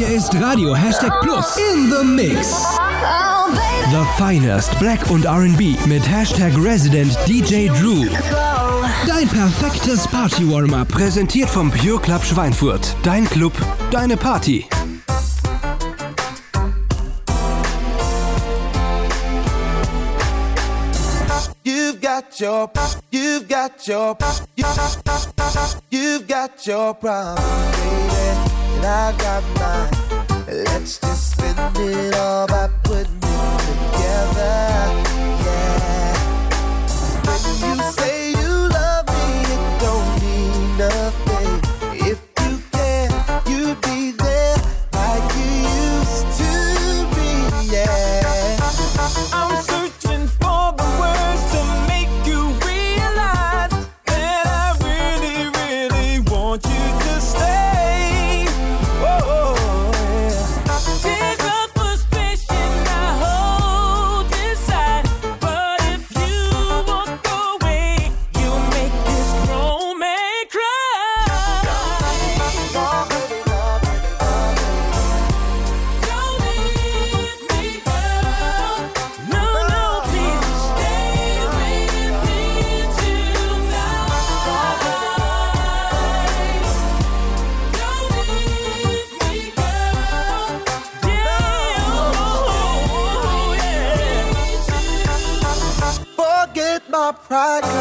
Hier ist Radio Hashtag Plus in the Mix. The finest Black und RB mit Hashtag Resident DJ Drew. Dein perfektes Party-Warm-Up. Präsentiert vom Pure Club Schweinfurt. Dein Club, deine Party. You've got your, you've got your, you've got your problems, baby, I've got mine. Let's just spend it all by pride,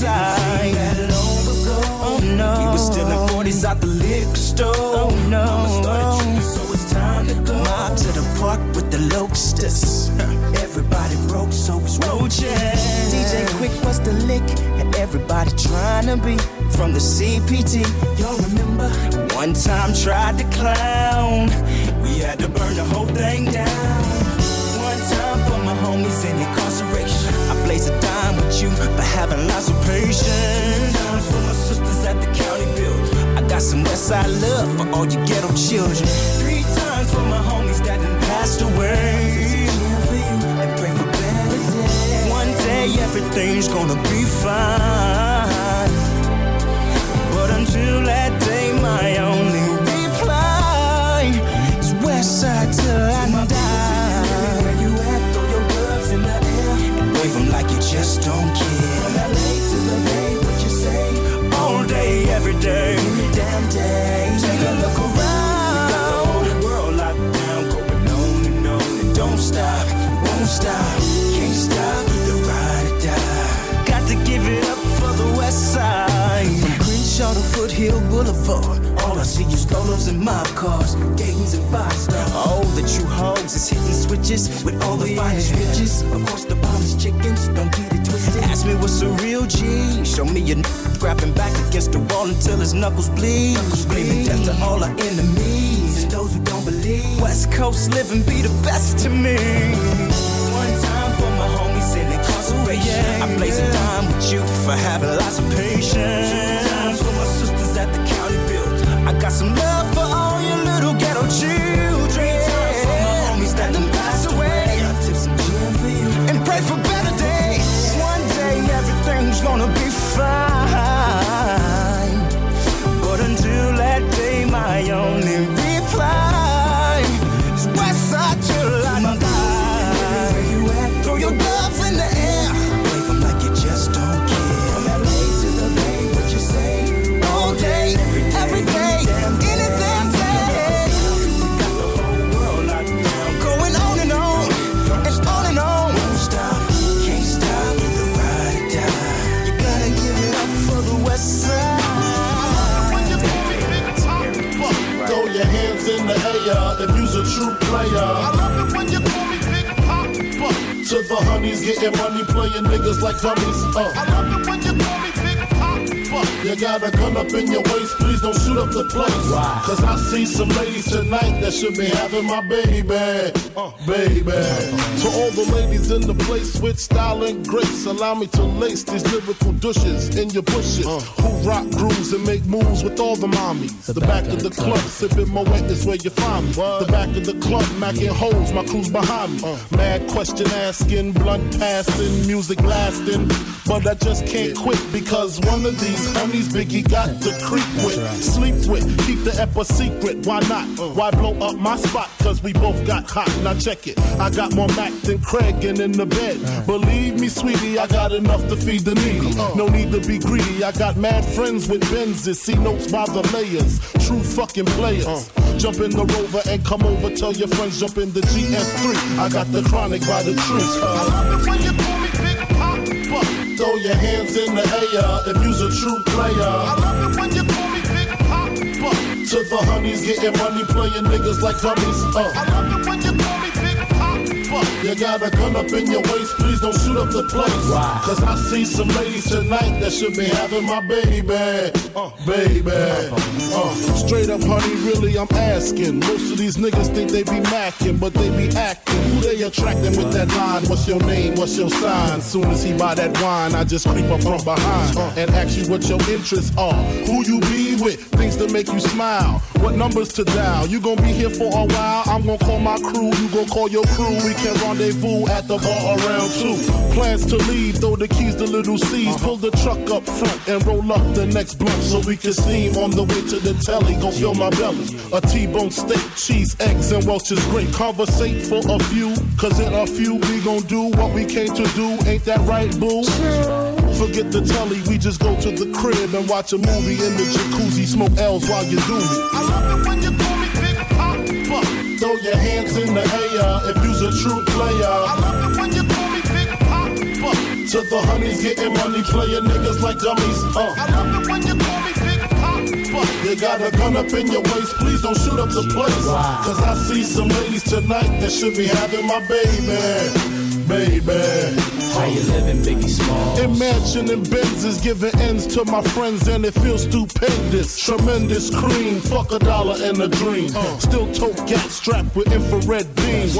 the West Side. That long ago. Oh no. We was stealing 40s out the liquor store. Oh no. Mama started tripping, so it's time to go. Mob to the park with the locusts. Everybody broke, so it's roaches. DJ Quik was the lick, and everybody trying to be from the CPT. Y'all remember? One time tried to clown. We had to burn the whole thing down. One time for my homies in incarceration. I blaze a dime with you for having lots of patience. Times for my sisters at the county build. I got some Westside love for all you ghetto children. Three times for my homies that done passed away. And pray for better days. One day everything's gonna be fine. But until that day, my only reply is Westside till I die. Wave 'em like you just don't care. From LA to the Bay, what you say? All day, every day, every damn day. Take a look around. We got the whole world locked down, going on and on and don't stop, won't stop, can't stop. Either ride or die. Got to give it up for the West Side. From Crenshaw to Foothill Boulevard. All I see is Lolos and mob cars, Dayton's and five stars. All the true hogs is hitting switches with all the finest riches. Of course, the finest chickens, don't get it twisted. Ask me what's a real G. Show me your n- grabbing back against the wall until his knuckles bleed. Screaming death to all our enemies. And those who don't believe. West Coast living be the best to me. One time for my homies in incarceration. I blaze a dime with you for having lots of patience. Two times for my sisters at the county. I got some love for all your little ghetto children. Three times for my homies that done passed away. I tip some gin for you and pray for better days. One day everything's gonna be The honeys getting money, playing niggas like dummies. Uh. I love it when you call me You got a gun up in your waist, please don't shoot up the place. Cause I see some ladies tonight that should be having my baby. Uh, baby. To all the ladies in the place with style and grace, allow me to lace these lyrical douches in your bushes. Who rock grooves and make moves with all the mommies. The, back, of the club, sipping Moet is where you find me. The back of the club, macking holes, my crew's behind me. Mad question asking, blunt passing, music lasting. But I just can't quit because one of these honeys Biggie got to creep with, sleep with, keep the ep secret. Why not? Why blow up my spot? Cause we both got hot. Now check it. I got more Mac than Craig and in the bed. Believe me, sweetie, I got enough to feed the needy. No need to be greedy. I got mad friends with Benzes. See notes by the layers. True fucking players. Jump in the rover and come over. Tell your friends jump in the GS3. I got the chronic by the truth. I love it when you Throw your hands in the air if you's a true player. I love it when you call me Big Pop. To the honeys getting money, playing niggas like dummies. Uh. I love it when you call me Big You got a gun up in your waist, please don't shoot up the place. Cause I see some ladies tonight that should be having my baby. Uh, baby. Uh, straight up, honey, really, I'm asking. Most of these niggas think they be macking, but they be acting. Who they attracting with that line? What's your name? What's your sign? Soon as he buy that wine, I just creep up from behind and ask you what your interests are. Who you be with? Things to make you smile. What numbers to dial? You gon' be here for a while. I'm gon' call my crew. You gon' call your crew. We can rendezvous at the bar around two. Plans to leave, throw the keys to little C's. Pull the truck up front and roll up the next blunt so we can steam on the way to the telly. Gonna fill my belly. A T-bone steak, cheese, eggs, and Welch's grape. Conversate for a few, cause in a few we gon' do what we came to do. Ain't that right, boo? Forget the telly, we just go to the crib and watch a movie in the jacuzzi. Smoke L's while you do me. I love it when you call me Big Pop. Throw your hands in the air if you's a true player. I love it when you call me Big Pop. To the honeys getting money, playing niggas like dummies. Uh. I love it when you call me Big Pop. You got a gun up in your waist, please don't shoot up the place. Cause I see some ladies tonight that should be having my baby. Baby. How you living, Biggie Small? Imagining Benzes giving ends to my friends and it feels stupendous. Tremendous cream, fuck a dollar and a dream. Uh. Still tote gas strapped with infrared beams.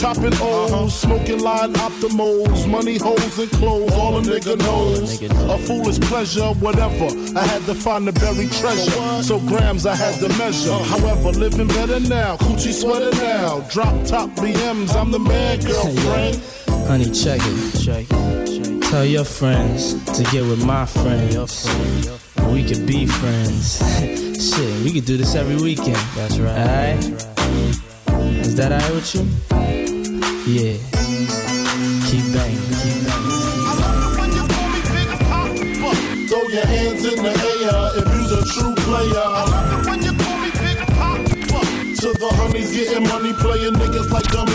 Chopping O's, uh-huh. smoking line optimals, money holes and clothes, all a nigga knows. A foolish pleasure, whatever. I had to find the buried treasure. So grams I had to uh. measure. However, living better now, coochie sweater now. Drop top BMs, I'm the man, girlfriend. Honey, check it. Check it. Tell your friends to get with my friends. We could be friends. Shit, we could do this every weekend. That's right. Alright? Is that alright with you? Yeah. Keep banging, keep banging. I love it when you call me Big Pop. Throw your hands in the air if you's a true player. I love it when you call me Big Pop. To the honeys getting money, playing niggas like dummies.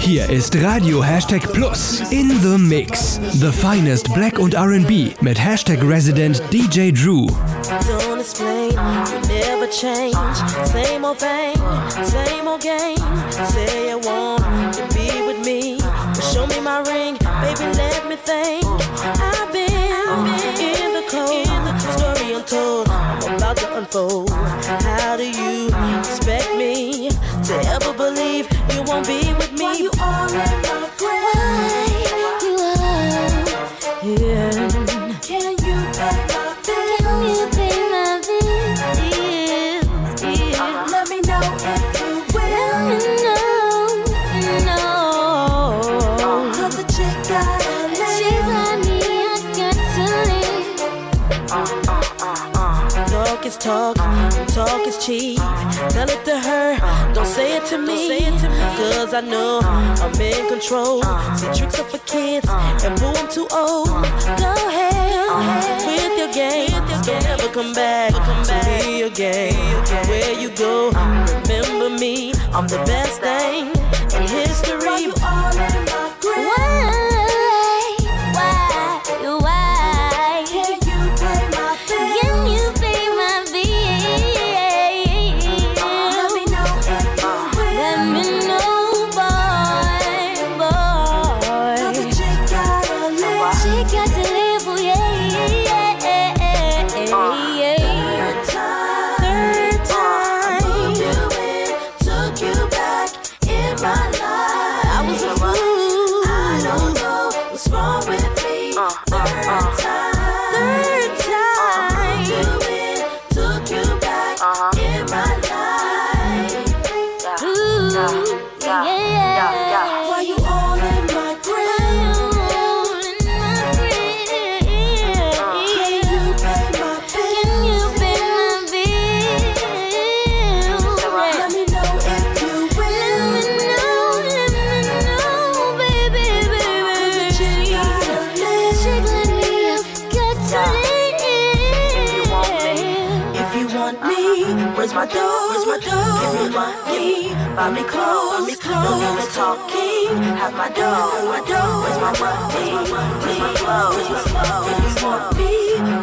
Hier ist Radio Hashtag Plus in the Mix. The finest Black und RB mit Hashtag Resident DJ Dru. Don't explain, you never change. Same old thing, same old game. Say you want to be with my ring, baby, let me think. I've been in the cold, story untold. I'm about to unfold. How do you is talk, talk is cheap. Tell it to her, don't say it to me. Cause I know I'm in control. See, tricks are for kids, and boo, I'm too old. Go ahead with your game. Never come back to me again. Where you go, remember me. I'm the best thing have my dough, my dough. Where's my money? Where's my clothes? Where's my clothes? If you want me,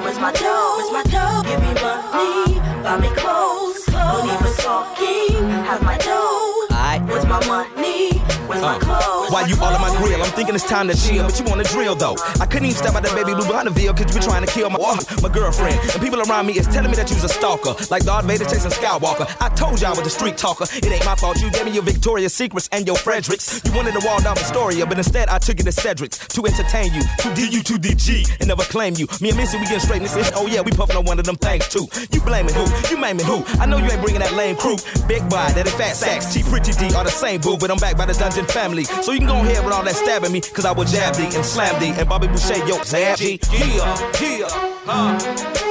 where's my dough? Where's my dough? Give me money, buy me clothes, no need for talking, have my dough. Where's my money? Where's my clothes? You all on my grill? I'm thinking it's time to chill, but you wanna drill though. I couldn't even step out the baby blue veil, cause you been trying to kill my, my girlfriend. And people around me is telling me that you's a stalker, like Darth Vader chasing Skywalker. I told you I was a street talker. It ain't my fault. You gave me your Victoria's Secrets and your Fredericks. You wanted to wall down Astoria, but instead I took it to Cedric's to entertain you. To DU to DG and never claim you. Me and Missy, we getting straight in this. Oh yeah, we puffin' on one of them things too. You blaming who? You maiming who? I know you ain't bringing that lame crew. Big boy, that fat sacks. T Pretty D are the same boo, but I'm back by the dungeon family. So you can go ahead with all that stabbing me, cause I will jab thee and slam thee. And Bobby Boucher, yo, zab G. Yeah, yeah, huh.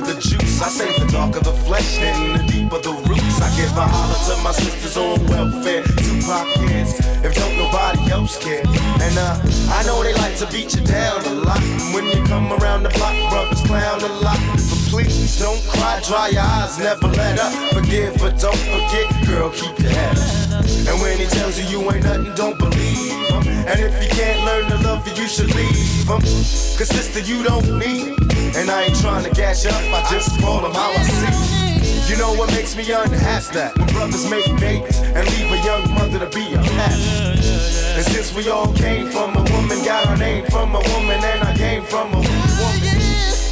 The juice. I say the darker the flesh, then the deeper the roots. I give a holler to my sisters on welfare, Tupac kids, if don't nobody else care. And uh, I know they like to beat you down a lot. When you come around the block, brothers clown a lot. But please don't cry, dry your eyes, never let up. Forgive, but don't forget, girl, keep your head up. And when he tells you you ain't nothing, don't believe. And if you can't learn to love you, you should leave. Cause sister, you don't need. And I ain't trying to gas you up, I just call him how I see. You know what makes me unhappy? That when brothers make babies and leave a young mother to be a mess. And since we all came from a woman, got our name from a woman, and I came from a woman.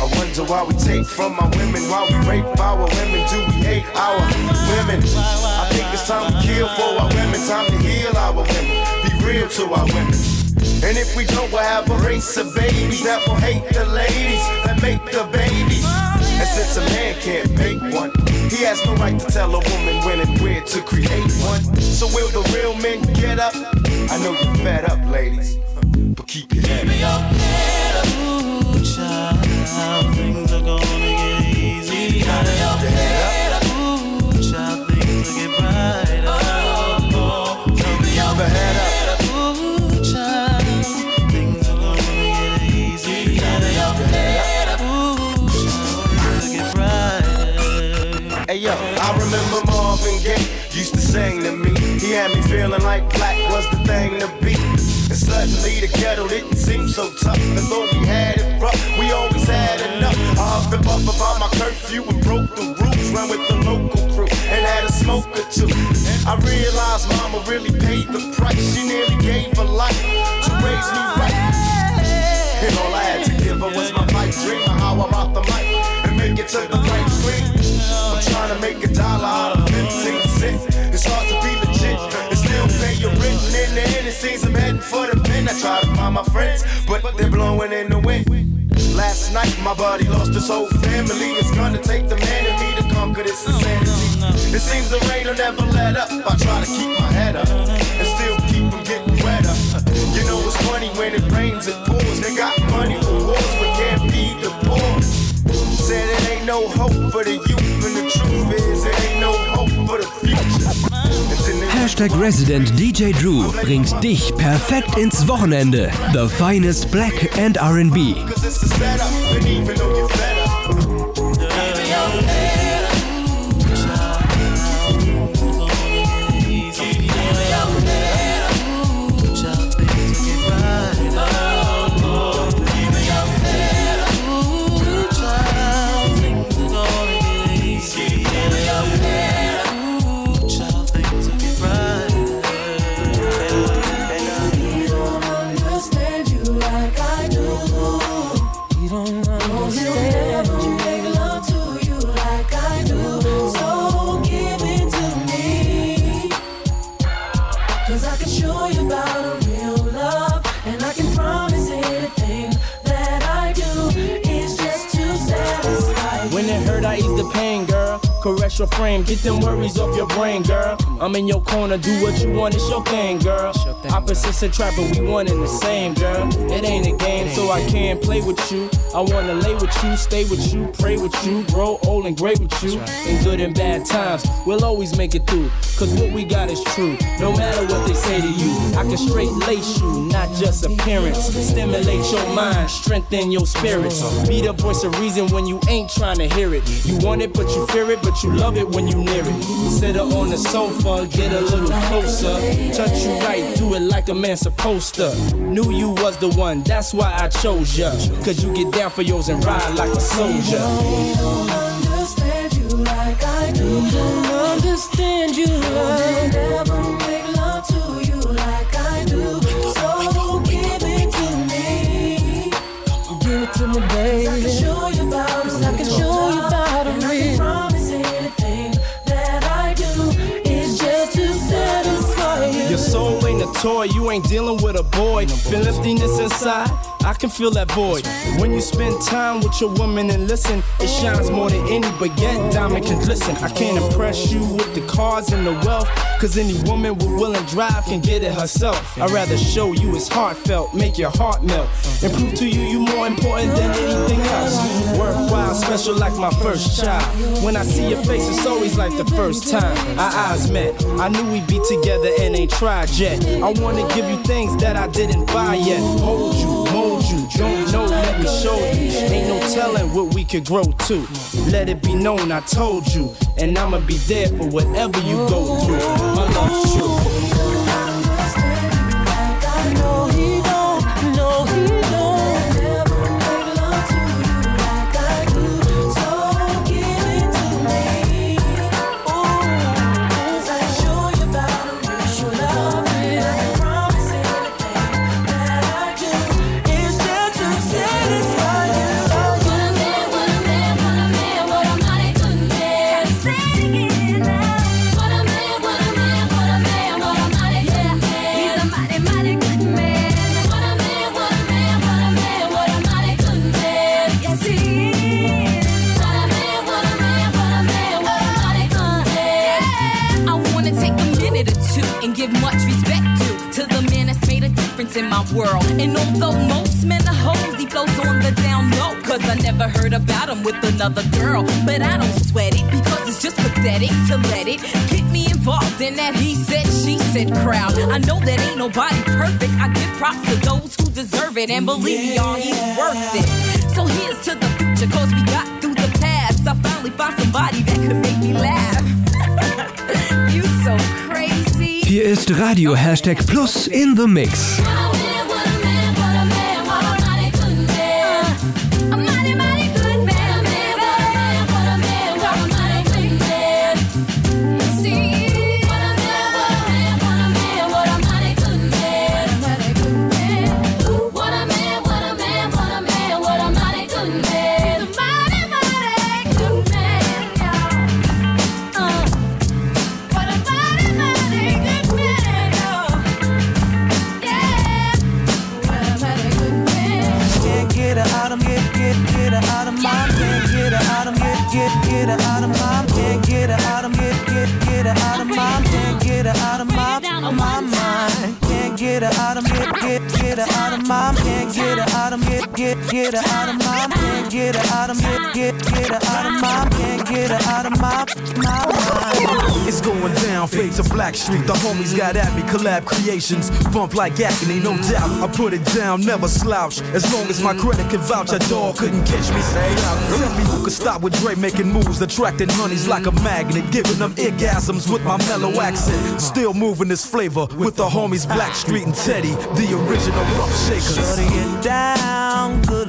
I wonder why we take from our women, why we rape our women, do we hate our women? I think it's time to kill for our women, time to heal our women, real to our women. And if we don't, we'll have a race of babies that will hate the ladies that make the babies. And since a man can't make one, he has no right to tell a woman when and where to create one. So will the real men get up? I know you're fed up, ladies, but keep your head up. Ooh, child, things are gonna remember Marvin Gaye used to sing to me. He had me feeling like black was the thing to be. And suddenly the ghetto didn't seem so tough. And though we had it rough, we always had enough. I and puffed about my curfew and broke the rules. Ran with the local crew and had a smoke or two. I realized mama really paid the price. She nearly gave her life to raise me right. And all I had to give her was my pipe dream of how I rock the mic and make it to the right screen. Trying to make a dollar out of 15 cents. It's hard to be legit and still pay your rent. And in the end, it seems I'm heading for the pen. I try to find my friends, but they're blowing in the wind. Last night, my buddy lost his whole family. It's gonna take the man in me to conquer this insanity. It seems the rain will never let up. I try to keep my head up and still keep from getting wetter. You know it's funny when it rains, it Hashtag Resident DJ Drew bringt dich perfekt ins Wochenende. The finest Black and R&B. Your frame, get them worries off your brain, girl. I'm in your corner, do what you want, it's your thing, girl. Opposites attract, but we one in the same, girl. It ain't a game, so I can't play with you. I wanna lay with you, stay with you, pray with you, grow old and great with you. In good and bad times, we'll always make it through. Cause what we got is true, no matter what they say to you. I can straight lace you, not just appearance. Stimulate your mind, strengthen your spirits. Be the voice of reason when you ain't trying to hear it. You want it, but you fear it, but you love it when you near it. Sit her on the sofa, get a little closer. Touch you right, do it like a man supposed to. Knew you was the one, that's why I chose ya. Cause you get down for yours and ride like a soldier. don't understand you like I do. Don't understand you like you ain't dealing with a boy. Feel emptiness inside, I can feel that void. When you spend time with your woman and listen, it shines more than any baguette diamond can glisten. I can't impress you with the cars and the wealth, cause any woman with will and drive can get it herself. I'd rather show you it's heartfelt, make your heart melt, and prove to you you more important than anything else. Worthwhile, special like my first child. When I see your face, it's always like the first time our eyes met. I knew we'd be together and ain't tried yet. I wanna give you things that I didn't buy yet. Hold you, you, don't know, let me show you. Ain't no telling what we could grow to. Let it be known I told you, and I'ma be there for whatever you go through. My love's true. My world. And although most men are hoes, he flows on the down low. Cause I never heard about him with another girl. But I don't sweat it because it's just pathetic to let it get me involved in that he said, she said crowd. I know that ain't nobody perfect. I give props to those who deserve it. And believe me, y'all, he's worth it. So here's to the future, cause we got through the past. I finally found somebody that could make me laugh. Hier ist Radio Hashtag Plus in the Mix. Get her out of my can't get her out of get get get her out of my can't get her out of my my mind It's going down, fade to Blackstreet. The homies got at me, collab creations. Bump like agony, no doubt. I put it down, never slouch. As long as my credit can vouch, a dog couldn't catch me. Say, uh, tell me who could stop with Dre making moves, attracting honeys like a magnet, giving them orgasms with my mellow accent. Still moving this flavor with the homies Blackstreet and Teddy, the original rough shakers. Shorty get down, good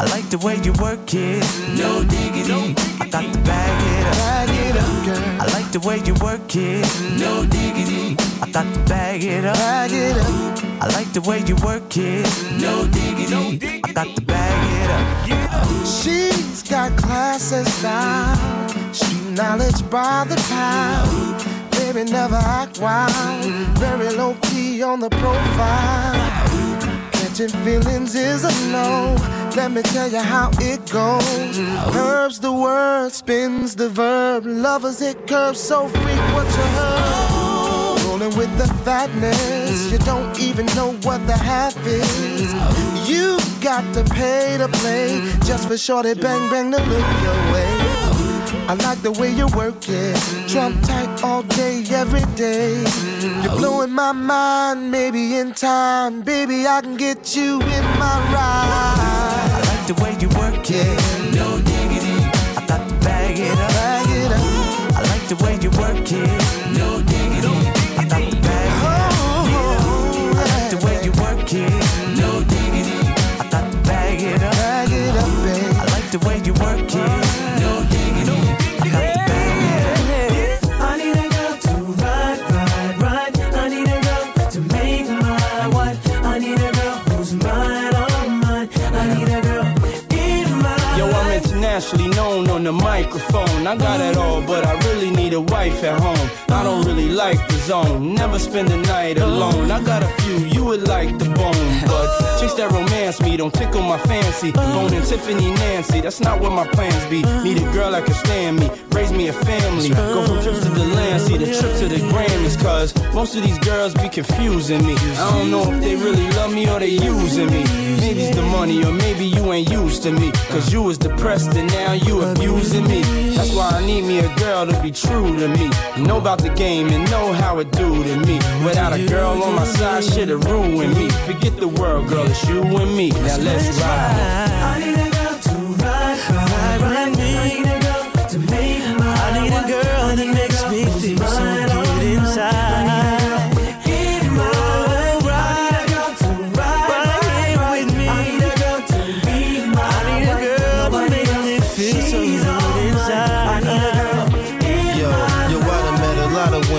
I like the way you work it, no diggity. I got to bag it up, bag it up, girl. I like the way you work it, no diggity. I got to bag it up, bag it up. I like the way you work it, no diggity. I got to bag it up. She's got class and style, street knowledge by the pound. Baby never act wild, very low key on the profile. Catching feelings is a no. Let me tell you how it goes. Curves the word, spins the verb. Lovers hit curves so what you heard. Rolling with the fatness, you don't even know what the half is. You got to pay to play just for shorty bang bang to look your way. I like the way you work it. Trump tight all day, every day. You're blowing my mind, maybe in time. Baby, I can get you in my ride. The way you work it, no diggity. I got to bag it up. I like the way you work it, on the microphone. I got it all, but I really need a wife at home. I don't really like the zone. Never spend the night alone. I got a few you would like the bone, but chicks that romance me don't tickle my fancy. Bone and Tiffany Nancy, that's not what my plans be. Need a girl that can stand me, raise me a family. Go from trips to the land, see the trip to the Grammys, cause most of these girls be confusing me. I don't know if they really love me or they using me. Maybe it's the money, or maybe you ain't used to me. Cause you was depressed and now you abusing me. That's why I need me a girl to be true to me. Know about the game and know how it do to me. Without a girl on my side, shit'll ruin me. Forget the world, girl, it's you and me. Now let's ride,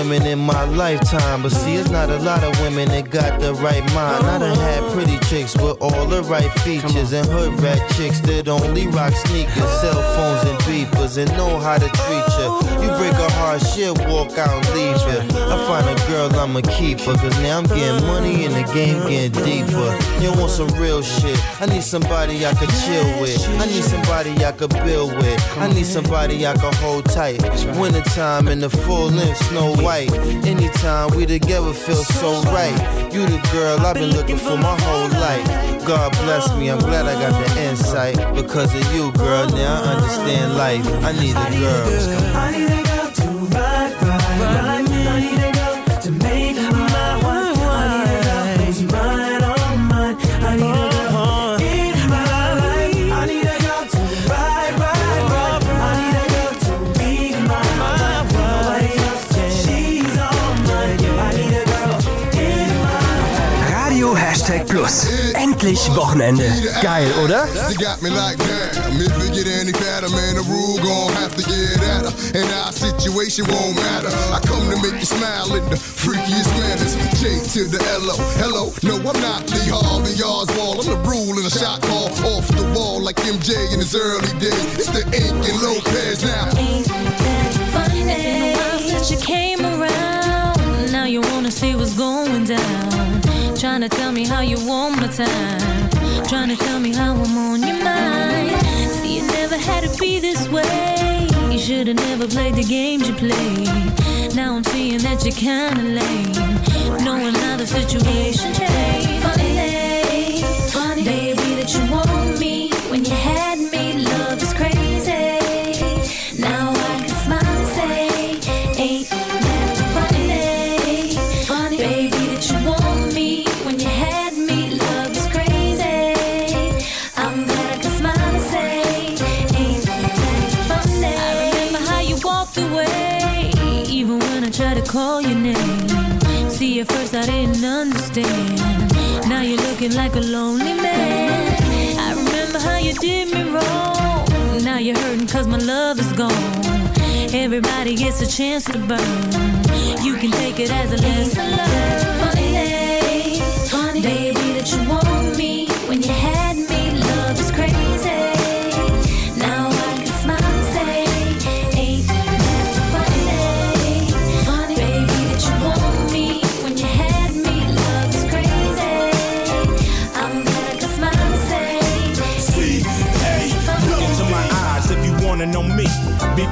women in my lifetime, but see, it's not a lot of women that got the right mind. I done had pretty chicks with all the right features, and hood rat chicks that only rock sneakers, cell phones, and beepers, and know how to treat you. You break a heart, shit, walk out and leave you. I find a girl, I'ma keep her, cause now I'm getting money and the game getting deeper. You want some real shit? I need somebody I could chill with. I need somebody I could build with. I need somebody I could hold tight. Wintertime in the full length, snow white. Anytime we together feel so right. You the girl I've been looking for my whole life. God bless me, I'm glad I got the insight. Because of you, girl, now I understand life. I need a girl. Days. It's the Inc and Lopez now. Funny, it's been a while since you came around. Now you wanna see what's going down. Trying to tell me how you want my time. Trying to tell me how I'm on your mind. See, it never had to be this way. You should have never played the games you played. Now I'm seeing that you're kinda lame. Knowing how the situation changed. At first I didn't understand. Now you're looking like a lonely man. I remember how you did me wrong. Now you're hurting cause my love is gone. Everybody gets a chance to burn. You can take it as a lesson learned. Funny, funny, baby, that you want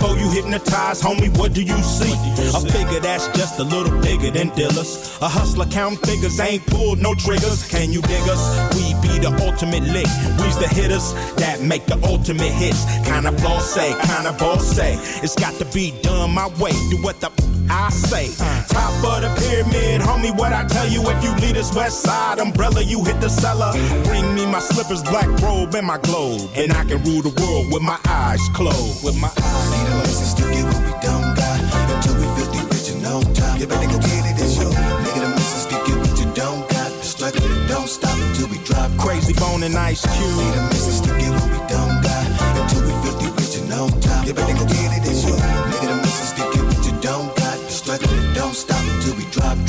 Before you hypnotize, homie, what do you see? A figure that's just a little bigger than dealers. A hustler count figures, ain't pulled no triggers. Can you dig us? We be the ultimate lick. We's the hitters that make the ultimate hits. Kinda say, kinda boss say. It's got to be done my way. Do what the I say. Top of the pyramid, homie, what I tell you. If you lead us west side umbrella, you hit the cellar. Bring me my slippers, black robe, and my globe. And I can rule the world with my eyes closed. With my eyes See the license to get what we don't got. Until we filthy rich and on top. You better go get it, it's your nigga. The message to get what you don't got. The struggle it don't stop until we drop. Krayzie Bone and ice cube. See the message to get what we don't got. Until we filthy rich and on top. You better go get it, it's your nigga. The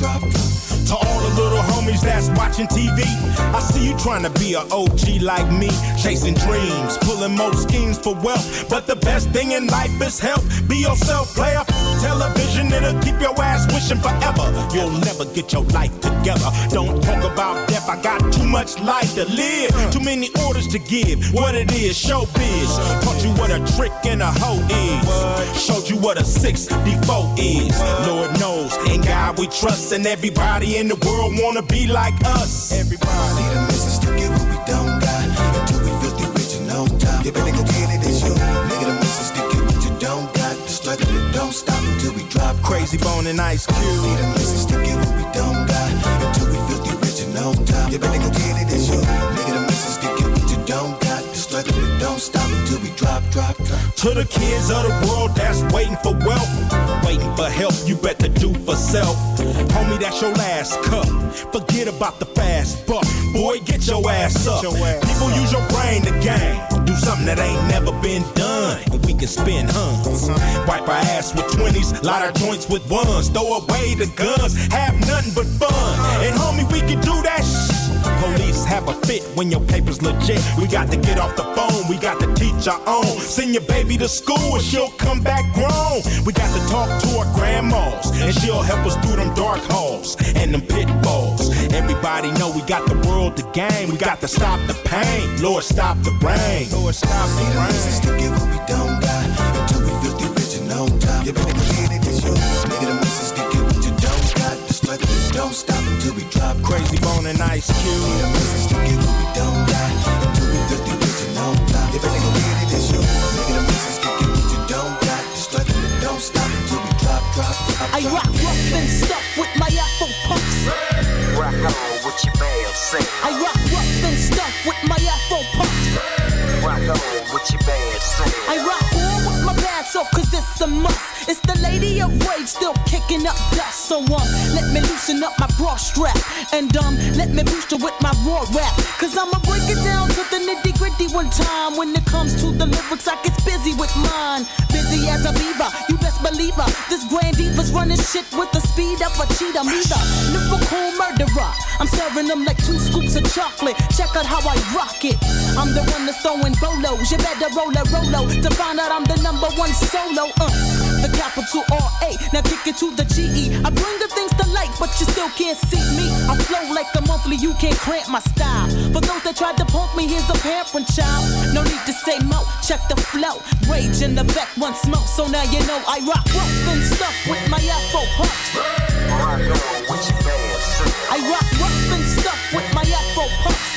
To all the little homies that's watching TV, I see you trying to be a OG like me, chasing dreams, pulling more schemes for wealth. But the best thing in life is health. Be yourself, player. Television, it'll keep your ass wishing forever. You'll never get your life together. Don't talk about death, I got too much life to live. Too many orders to give. What it is, showbiz. Taught you what a trick and a hoe is. Showed you what a 6D4 is. Lord knows, in God we trust, and everybody in the world wanna be like us. Everybody. See the message to get what we don't got. Until we filthy rich and on top. You better go get it, it's your nigga. The message to get what you don't got. The struggle it don't stop. Krayzie Bone and ice cube. See the message to get what we don't got. Until we rich and on top. You better go get it, it's your nigga. The message to get what you don't drop, drop. To the kids of the world that's waiting for wealth, waiting for help, you better do for self. Homie, that's your last cup. Forget about the fast buck. Boy, get your ass up. People use your brain to game. Do something that ain't never been done. And we can spin huh? Wipe our ass with 20s, light our joints with ones, throw away the guns, have nothing but fun. And homie, we can do that shit. Police have a fit when your paper's legit. We got to get off the phone, we got to teach our own. Send your baby to school and she'll come back grown. We got to talk to our grandmas and she'll help us through them dark halls and them pitfalls. Everybody know we got the world to gain. We got to stop the pain. Lord, stop the rain. Lord, stop the rain. to get what we don't got until we filthy rich and on top. You better get it, it's yours. Nigga, the message to get what you don't got. The struggle is don't stop until we drop. Krayzie Bone and Ice Cube. The message to get what we don't got until we filthy rich and on top. You better get it, it's yours. Nigga, the message to get what you don't got. Struggle is don't stop until we drop, drop, drop. I rock rough and stuff with my Afro puffs. Rock on with your band, sing. I rock rough and stuff with my Afro puffs. Rock on with your band, sing. I rock cause it's a must. It's the lady of rage still kicking up dust. So um, let me loosen up my bra strap. And um, let me boost her with my raw rap. Cause I'ma break it down to the nitty gritty one time. When it comes to the lyrics, I get busy with mine. Busy as a beaver, you best believe her. This grand diva's running shit with the speed of a cheetah. Me the lyrical murderer. I'm serving them like two scoops of chocolate. Check out how I rock it. I'm the one that's throwing bolos. You better roll a rolo to find out I'm the number one solo. Uh, the capital R A. Now kick it to the G E. I bring the things to light, but you still can't see me. I flow like a monthly. You can't cramp my style. For those that tried to punk me, here's a parent child. No need to say mo. Check the flow. Rage in the back, one smoke. So now you know I rock rough and stuff with my Afro puffs. Rock on with your band, sing. I rock rough and stuff with my Afro puffs.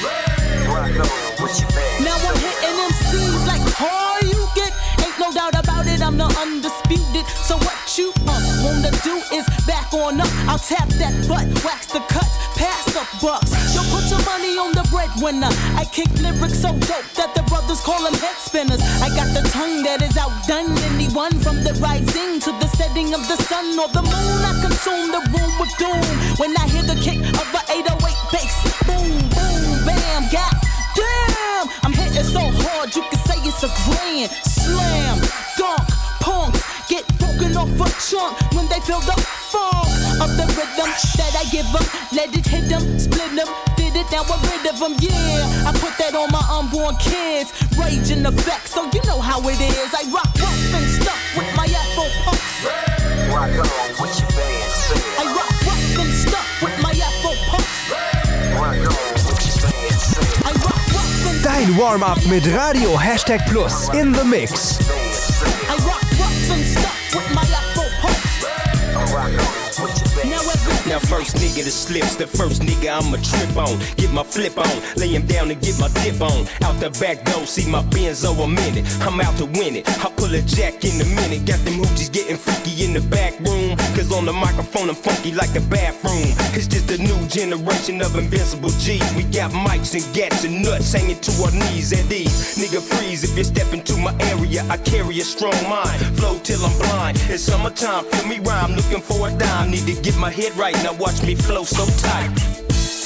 Rock on with your band, Now I'm hitting MCs like hard you get. Ain't no doubt about it, I'm the undisputed. So what you uh, wanna do is back on up. I'll tap that butt, wax the cuts, pass the bucks. Yo, put your money on breadwinner. I kick lyrics so dope that the brothers call them head spinners. I got the tongue that is outdone anyone from the rising to the setting of the sun or the moon. I consume the room with doom when I hear the kick of a 808 bass. Boom, boom, bam, god damn. I'm hitting so hard you can say it's a grand slam. Dunk, punks get broken off a chunk when they feel the funk of the rhythm that I give them. Let it hit them, split them, did it, now I'm rid of them. Yeah, I put that on my unborn kids. Rage in effect, so you know how it is. I rock rough and stuff with my Afro puffs. Rock on with your band, sing. I rock rough and stuff with my Afro puffs. Rock on with your band. I rock rough and Dein Warm-up mit Radio Hashtag Plus in the Mix. I rock Now first nigga that slips, the first nigga I'ma trip on. Get my flip on, lay him down and get my dip on. Out the back door, see my Benzo a minute. I'm out to win it. I pull a jack in a minute. Got them hoochies getting freaky in the back room. Cause on the microphone I'm funky like a bathroom. It's just a new generation of invincible G's. We got mics and gats and nuts hanging to our knees at ease. Nigga freeze if you step into my area. I carry a strong mind. Flow till I'm blind. It's summertime, feel me rhyme. Looking for a dime. Need to get my head right. Now watch me flow so tight.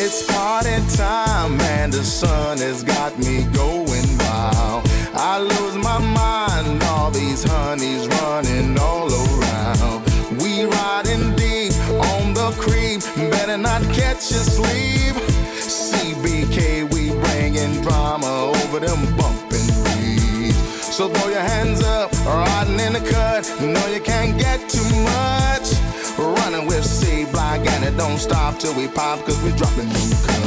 It's party time and the sun has got me going wild. I lose my mind, all these honeys running all around. We riding deep on the creep, better not catch you sleep. CBK, we bringing drama over them bumping beats. So throw your hands up, riding in the cut. No, you can't get too much. Don't stop till we pop, cause we dropping new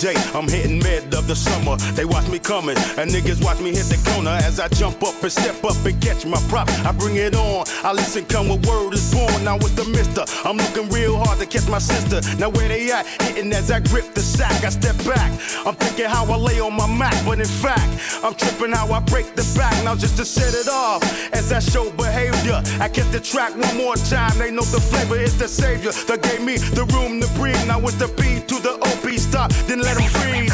day. I'm hitting mid of the summer. They watch me coming, and niggas watch me hit the corner as I jump up and step up and catch my prop. I bring it on. I listen, come with word is born. Now with the mister, I'm looking real hard to catch my sister. Now where they at? Hitting as I grip the sack. I step back. I'm thinking how I lay on my Mac, but in fact, I'm tripping how I break the back. Now just to set it off, as I show behavior, I catch the track one more time. They know the flavor is the savior that gave me the room to breathe. Now it's the B to the OP stop, then let them breathe.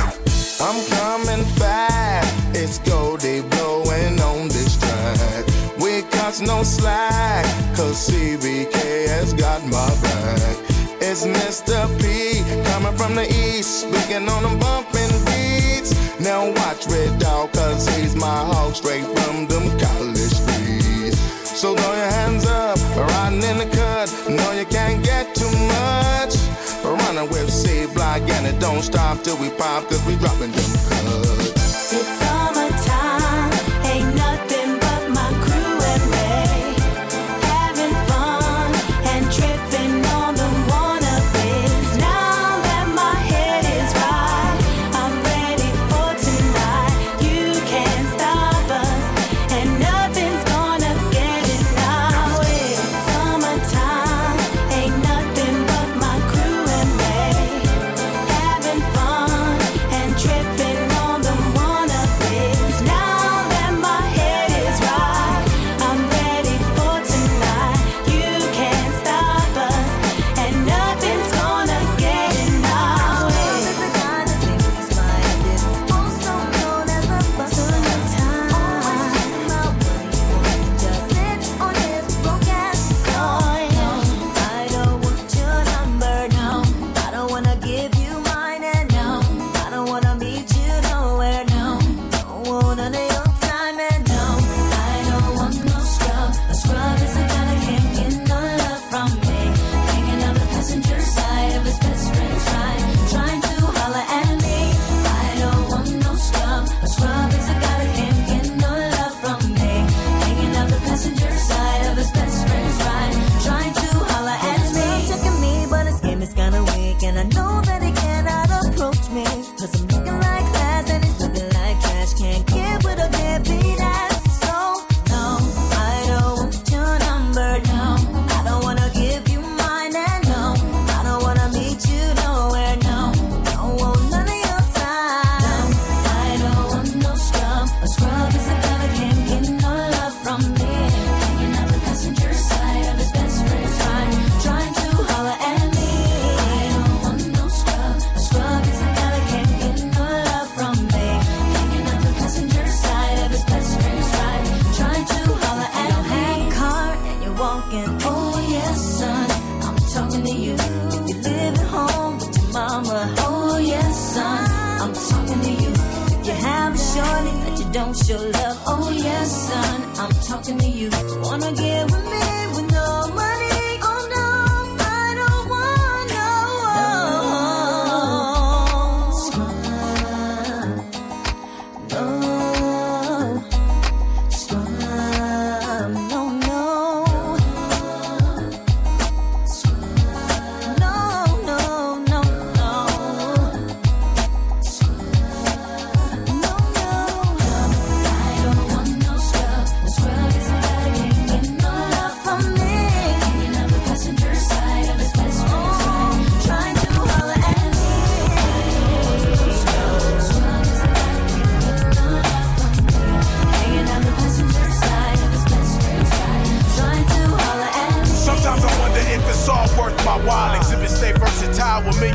I'm No slack, cause CBK has got my back. It's Mr. P coming from the east, speaking on them bumping beats. Now watch Red Dog, cause he's my hog straight from them college streets. So throw your hands up, riding in the cut. No, you can't get too much. Running with C Block and it don't stop till we pop, cause we dropping them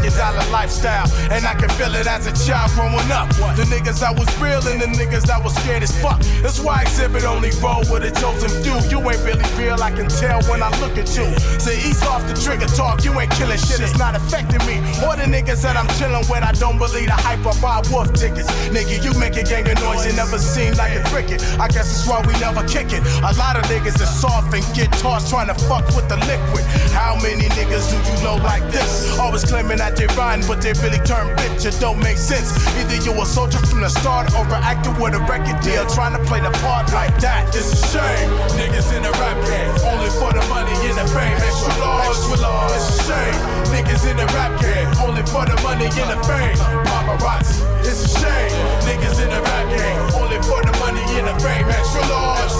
million dollar lifestyle. And I can feel it as a child growing up. The niggas that was real and the niggas I was scared as fuck. That's why exhibit only roll with a chosen few. You ain't really real, I can tell when I look at you. Say ease off the trigger talk, you ain't killing shit, it's not affecting me. Or the niggas that I'm chilling with, I don't believe the hype or buy wolf tickets. Nigga, you make a gang of noise, you never seem like a cricket. I guess that's why we never kick it. A lot of niggas are soft and get tossed trying to fuck with the liquid. How many niggas do you know like this? Always claiming that they rhyme, but they really turn bitch. It don't make sense. Either you a soldier from the start or an actor with a record deal trying to play the part like that. It's a shame. Niggas in the rap game, only for the money and the fame. Extra large, extra large. It's a shame. Niggas in the rap game, only for the money and the fame. Paparazzi, it's a shame. Niggas in the rap game, only for the money and the fame. Extra large,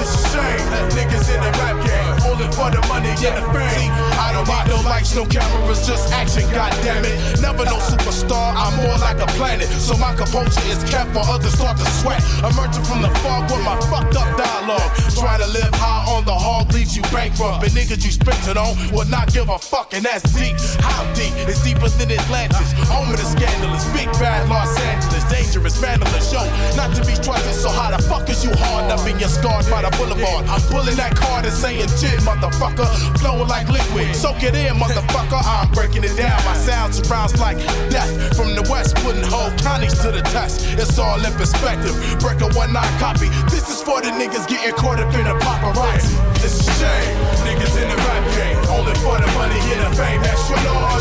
it's a shame. Niggas in the rap game, only for the money and the fame. I don't need no lights, no cameras, just action, goddammit. Never no superstar, I'm more like a planet. So my composure is kept while others start to sweat. Emerging from the fog with my fucked up dialogue. Trying to live high on the hog leaves you bankrupt. And niggas you spent it on will not give a fuck, and that's deep. How deep? It's deeper than Atlantis. Home of the scandalous, big bad Los Angeles, dangerous, vandalous. Yo, not to be trusted, so how the fuck is you hard up in your scarred by the boulevard? I'm pulling that card and saying shit, motherfucker. Flowing like liquid. Soak it in, motherfucker. I'm breaking it down. My sound surrounds like death. From the west, putting whole counties to the test. It's all in perspective. Break a one nine copy. This is for the niggas getting caught up in the paparazzi. It's a shame. Niggas in the rap game. Only for the money and the fame. Extra large.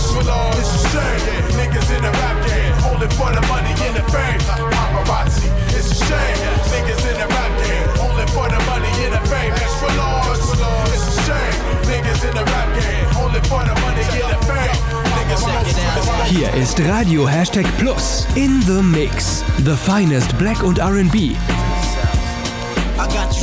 It's a shame. Niggas in the rap game. Only for the money and the fame. Paparazzi. It's a shame. Niggas in the rap game. Only for the money and the fame. Extra large. It's a shame. Niggas in the rap game. Only for the money and the fame. Niggas Hier ist Radio Hashtag Plus in the Mix. The finest Black und R&B. I got you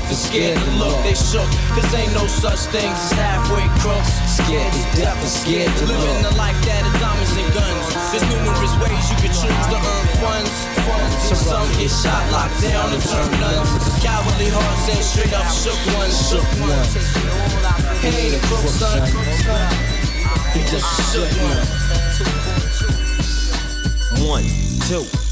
and scared to look. They shook. Cause ain't no such things as halfway crooks. Scared to death and scared to look. Living the life that is diamonds and guns. There's numerous ways you could choose to earn funds. So some get shot, locked down, and turn nuns. Cowardly hearts and straight up shook ones. Shook ones. He ain't a crook, son. He just a shook one. One, two,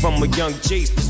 From a young G's.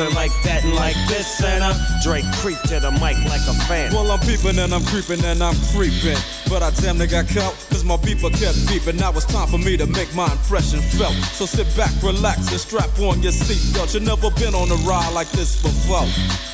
and like that and like this and uh, Dre creep to the mic like a fan. Well, I'm peeping and I'm creeping and I'm creeping. But I damn near got caught, cause my beeper kept beeping. Now it's time for me to make my impression felt. So sit back, relax, and strap on your seatbelt. You've never been on a ride like this before.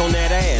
on that ass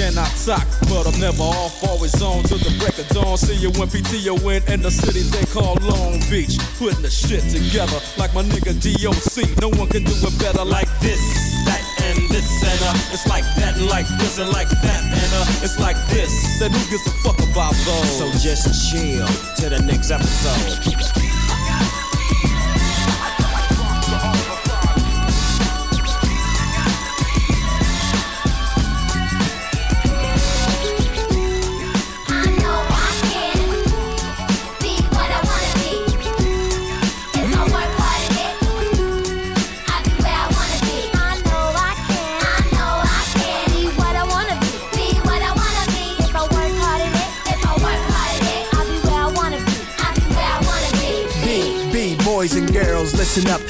and I talk. But I'm never off, always on till the break of dawn. See you when PTO in in the city they call Long Beach. Putting the shit together like my nigga DOC. No one can do it better like this, that, and this, and uh. It's like that, and like this, and like that, and uh. It's like this. Then who gives a fuck about those? So just chill to the next episode. Boys and girls, listen up.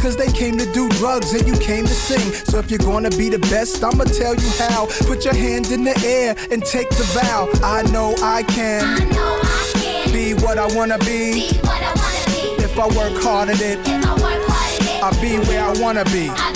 Cause they came to do drugs and you came to sing. So if you're gonna be the best, I'ma tell you how. Put your hand in the air and take the vow. I know I can. I know I can. Be what I wanna be. Be what I wanna be. If I work hard at it, If I work hard at it, I'll be where I wanna be. I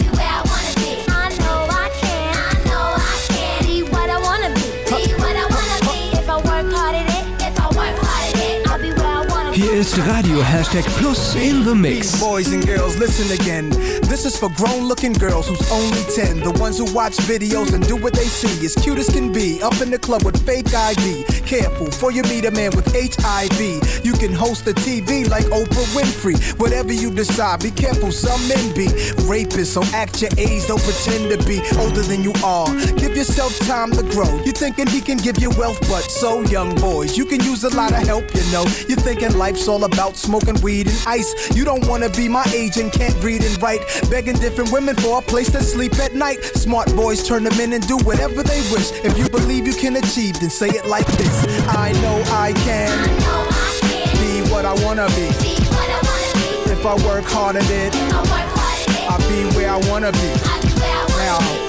ist Radio Hashtag Plus in the Mix. Boys and girls, listen again. This is for grown looking girls who's only 10. The ones who watch videos and do what they see. As cute as can be. Up in the club with fake ID. Careful, for you meet a man with HIV. You can host a TV like Oprah Winfrey. Whatever you decide, be careful, some men be rapists. So act your age, don't pretend to be older than you are. Give yourself time to grow. You thinking he can give you wealth, but so young boys. You can use a lot of help, you know. You thinking life's all about smoking weed and ice. You don't wanna be my age and can't read and write. Begging different women for a place to sleep at night. Smart boys turn them in and do whatever they wish. If you believe you can achieve, then say it like this. I know I can. Be what I wanna be. If I work hard at it, I'll be where I wanna be. Now go. Be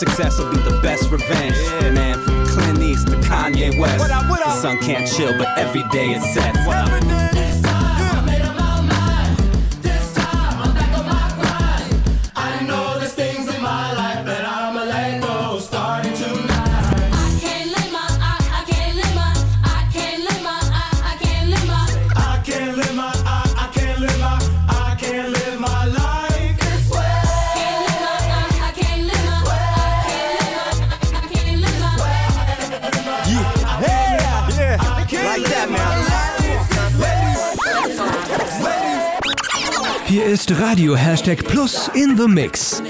Success will be the best revenge. Yeah. Man, from Clint East to Kanye West. What up, what up? The sun can't chill, but every day it sets. Radio Hashtag Plus in the Mix.